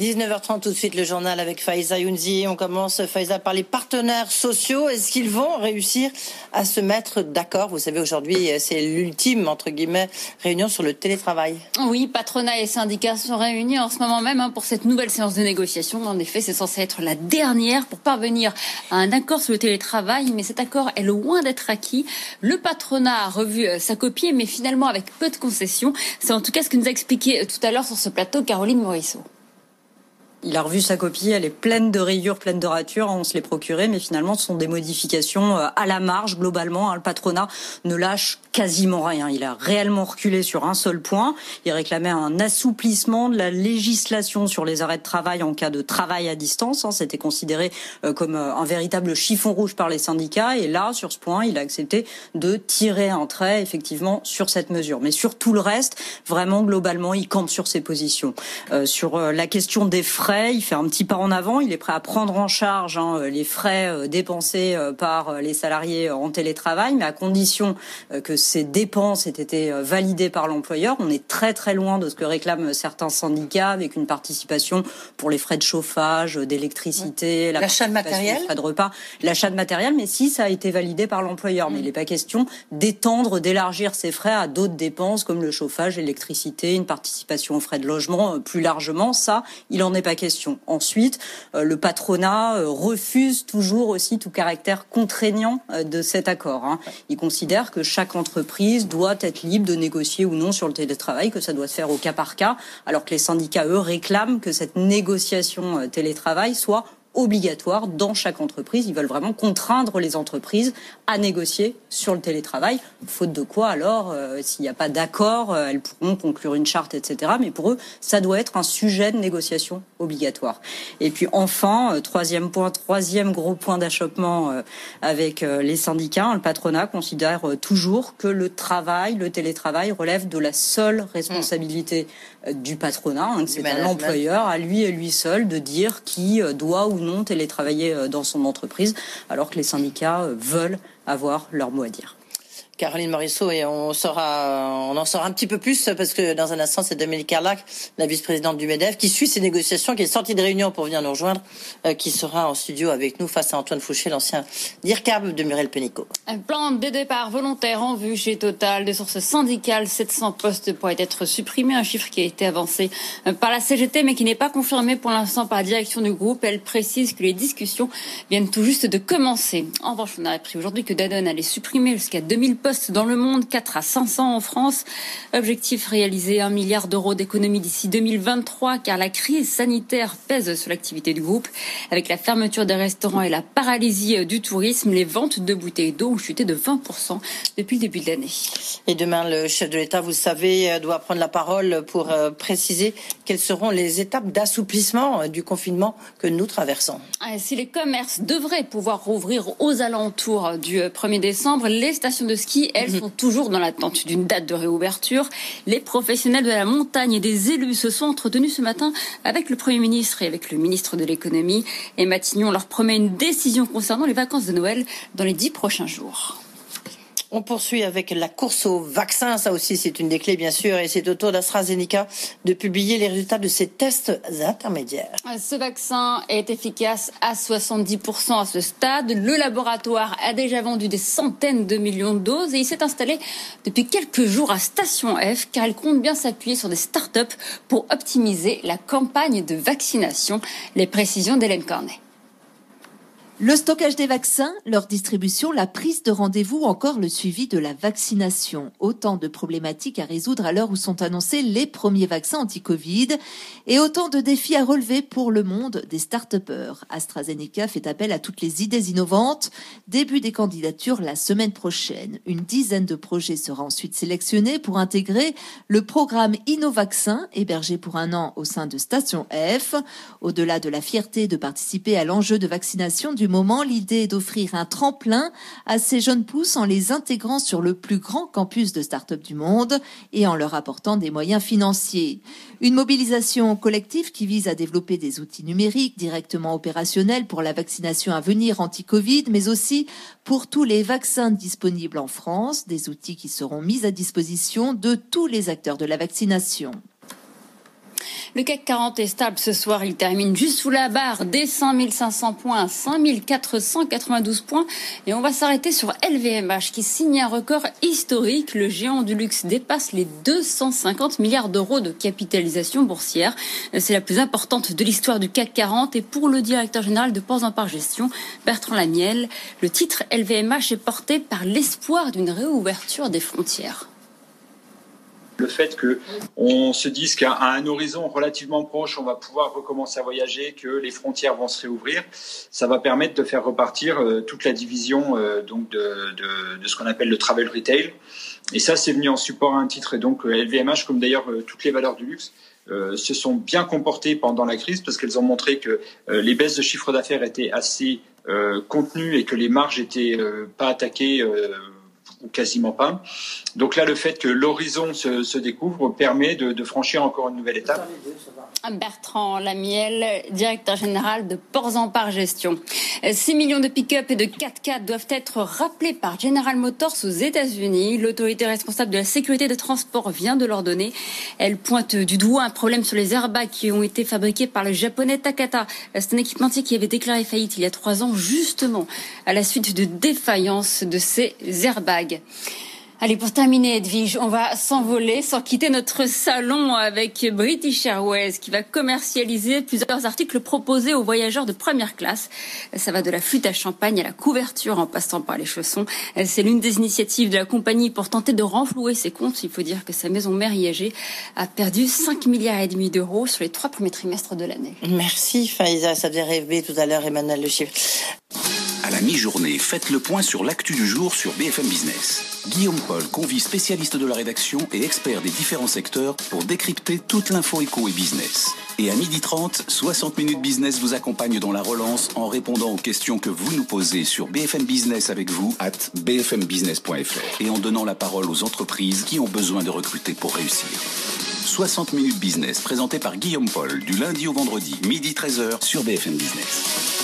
19h30 tout de suite le journal avec Faiza Younzi. On commence Faiza par les partenaires sociaux. Est-ce qu'ils vont réussir à se mettre d'accord? Vous savez aujourd'hui c'est l'ultime entre guillemets réunion sur le télétravail. Oui, patronat et syndicats sont réunis en ce moment même hein, pour cette nouvelle séance de négociation. En effet, c'est censé être la dernière pour parvenir à un accord sur le télétravail, mais cet accord est loin d'être acquis. Le patronat a revu euh, sa copie, mais finalement avec peu de concessions. C'est en tout cas ce que nous a expliqué euh, tout à l'heure sur ce plateau Caroline Morisseau il a revu sa copie, elle est pleine de rayures, pleine de ratures, on se les procurait, mais finalement ce sont des modifications euh, à la marge globalement. Hein. Le patronat ne lâche quasiment rien. Il a réellement reculé sur un seul point. Il réclamait un assouplissement de la législation sur les arrêts de travail en cas de travail à distance. Hein. C'était considéré euh, comme euh, un véritable chiffon rouge par les syndicats. Et là, sur ce point, il a accepté de tirer un trait effectivement sur cette mesure. Mais sur tout le reste, vraiment globalement, il campe sur ses positions. sur la question des frais il fait un petit pas en avant, il est prêt à prendre en charge hein, les frais euh, dépensés euh, par les salariés en télétravail, mais à condition euh, que ces dépenses aient été validées par l'employeur. On est très très loin de ce que réclament certains syndicats avec une participation pour les frais de chauffage, d'électricité, l'achat de matériel, frais de repas, l'achat de matériel, mais si ça a été validé par l'employeur. Mais mm. il n'est pas question d'étendre, d'élargir ces frais à d'autres dépenses comme le chauffage, l'électricité, une participation aux frais de logement plus largement. Ça, il en est pas question Ensuite, euh, le patronat euh, refuse toujours aussi tout caractère contraignant euh, de cet accord. Hein. Il considère que chaque entreprise doit être libre de négocier ou non sur le télétravail, que ça doit se faire au cas par cas, alors que les syndicats, eux, réclament que cette négociation télétravail soit obligatoire dans chaque entreprise. Ils veulent vraiment contraindre les entreprises à négocier sur le télétravail. Faute de quoi, alors, euh, s'il n'y a pas d'accord, euh, elles pourront conclure une charte, etc. Mais pour eux, ça doit être un sujet de négociation obligatoire. Et puis enfin, euh, troisième point, troisième gros point d'achoppement avec les syndicats, le patronat considère toujours que le travail, le télétravail relève de la seule responsabilité du patronat, hein, c'est à l'employeur, à lui et lui seul, de dire qui doit ou non télétravailler dans son entreprise, alors que les syndicats veulent avoir leur mot à dire. Caroline Morisseau et on on en saura un petit peu plus parce que dans un instant c'est Dominique Carlac, la vice-présidente du Medef, qui suit ces négociations, qui est sortie de réunion pour venir nous rejoindre, euh, qui sera en studio avec nous face à Antoine Fouché, l'ancien DIRCAB de Muriel Pénicaud. Un plan de départ volontaire en vue chez Total, des sources syndicales, 700 postes pourraient être supprimés, un chiffre qui a été avancé euh, par la CGT mais qui n'est pas confirmé pour l'instant par la direction du groupe. Elle précise que les discussions viennent tout juste de commencer. En revanche, on a appris aujourd'hui que Danone allait supprimer jusqu'à 2000 postes dans le monde, 4 à 500 en France. Objectif réaliser 1 milliard d'euros d'économie d'ici 2023 car la crise sanitaire pèse sur l'activité du groupe. Avec la fermeture des restaurants et la paralysie du tourisme, les ventes de bouteilles d'eau ont chuté de 20% depuis le début de l'année. Et demain, le chef de l'État, vous savez, doit prendre la parole pour euh, préciser quelles seront les étapes d'assouplissement euh, du confinement que nous traversons. Ah, si les commerces devraient pouvoir rouvrir aux alentours du 1er décembre, les stations de ski elles, mhm. sont toujours dans l'attente d'une date de réouverture. Les professionnels de la montagne et des élus se sont entretenus ce matin avec le Premier ministre et avec le ministre de l'économie. Et Matignon leur promet une décision concernant les vacances de Noël dans les dix prochains jours. On poursuit avec la course au vaccin. Ça aussi, c'est une des clés, bien sûr. Et c'est au tour d'AstraZeneca de publier les résultats de ses tests intermédiaires. Ce vaccin est efficace à 70% à ce stade. Le laboratoire a déjà vendu des centaines de millions de doses et il s'est installé depuis quelques jours à Station F car il compte bien s'appuyer sur des startups pour optimiser la campagne de vaccination. Les précisions d'Hélène Cornet. Le stockage des vaccins, leur distribution, la prise de rendez-vous, encore le suivi de la vaccination. Autant de problématiques à résoudre à l'heure où sont annoncés les premiers vaccins anti-Covid et autant de défis à relever pour le monde des start-upers. AstraZeneca fait appel à toutes les idées innovantes. Début des candidatures la semaine prochaine. Une dizaine de projets sera ensuite sélectionnés pour intégrer le programme InnoVaccin, hébergé pour un an au sein de Station F. Au-delà de la fierté de participer à l'enjeu de vaccination du l'idée d'offrir un tremplin à ces jeunes pousses en les intégrant sur le plus grand campus de start-up du monde et en leur apportant des moyens financiers. Une mobilisation collective qui vise à développer des outils numériques directement opérationnels pour la vaccination à venir anti-Covid, mais aussi pour tous les vaccins disponibles en France, des outils qui seront mis à disposition de tous les acteurs de la vaccination. Le CAC 40 est stable ce soir. Il termine juste sous la barre des 5500 points, 5492 points. Et on va s'arrêter sur LVMH qui signe un record historique. Le géant du luxe dépasse les 250 milliards d'euros de capitalisation boursière. C'est la plus importante de l'histoire du CAC 40. Et pour le directeur général de Ports en Par Gestion, Bertrand Lamiel, le titre LVMH est porté par l'espoir d'une réouverture des frontières le fait que on se dise qu'à un horizon relativement proche, on va pouvoir recommencer à voyager, que les frontières vont se réouvrir, ça va permettre de faire repartir euh, toute la division euh, donc de, de, de, ce qu'on appelle le travel retail. Et ça, c'est venu en support à un titre. Et donc LVMH, euh, comme d'ailleurs toutes les valeurs du luxe, se sont bien comportées pendant la crise parce qu'elles ont montré que les baisses de chiffre d'affaires étaient assez contenues et que les marges étaient pas attaquées ou quasiment pas. Donc là, le fait que l'horizon se, découvre permet de, franchir encore une nouvelle étape. Bertrand Lamiel, directeur général de Ports en Par Gestion. 6 millions de pick-up et de 4x4 doivent être rappelés par General Motors aux États-Unis. L'autorité responsable de la sécurité des transports vient de leur donner. Elle pointe du doigt un problème sur les airbags qui ont été fabriqués par le japonais Takata. C'est un équipementier qui avait déclaré faillite il y a trois ans, justement, à la suite de défaillance de ces airbags. Allez, pour terminer, Edwige, on va s'envoler sans quitter notre salon avec British Airways qui va commercialiser plusieurs articles proposés aux voyageurs de première classe. Ça va de la flûte à champagne à la couverture en passant par les chaussons. C'est l'une des initiatives de la compagnie pour tenter de renflouer ses comptes. Il faut dire que sa maison mère IAG a perdu 5 milliards et demi d'euros sur les trois premiers trimestres de l'année. Merci Faiza, ça faisait rêver tout à l'heure Emmanuel Le Chiffre. À la mi-journée, faites le point sur l'actu du jour sur BFM Business. Guillaume Paul convie spécialistes de la rédaction et experts des différents secteurs pour décrypter toute l'info éco et business. Et à 12h30, 60 minutes business vous accompagne dans la relance en répondant aux questions que vous nous posez sur BFM Business avec vous at bfmbusiness.fr et en donnant la parole aux entreprises qui ont besoin de recruter pour réussir. 60 minutes business présenté par Guillaume Paul du lundi au vendredi, midi 13h sur BFM Business.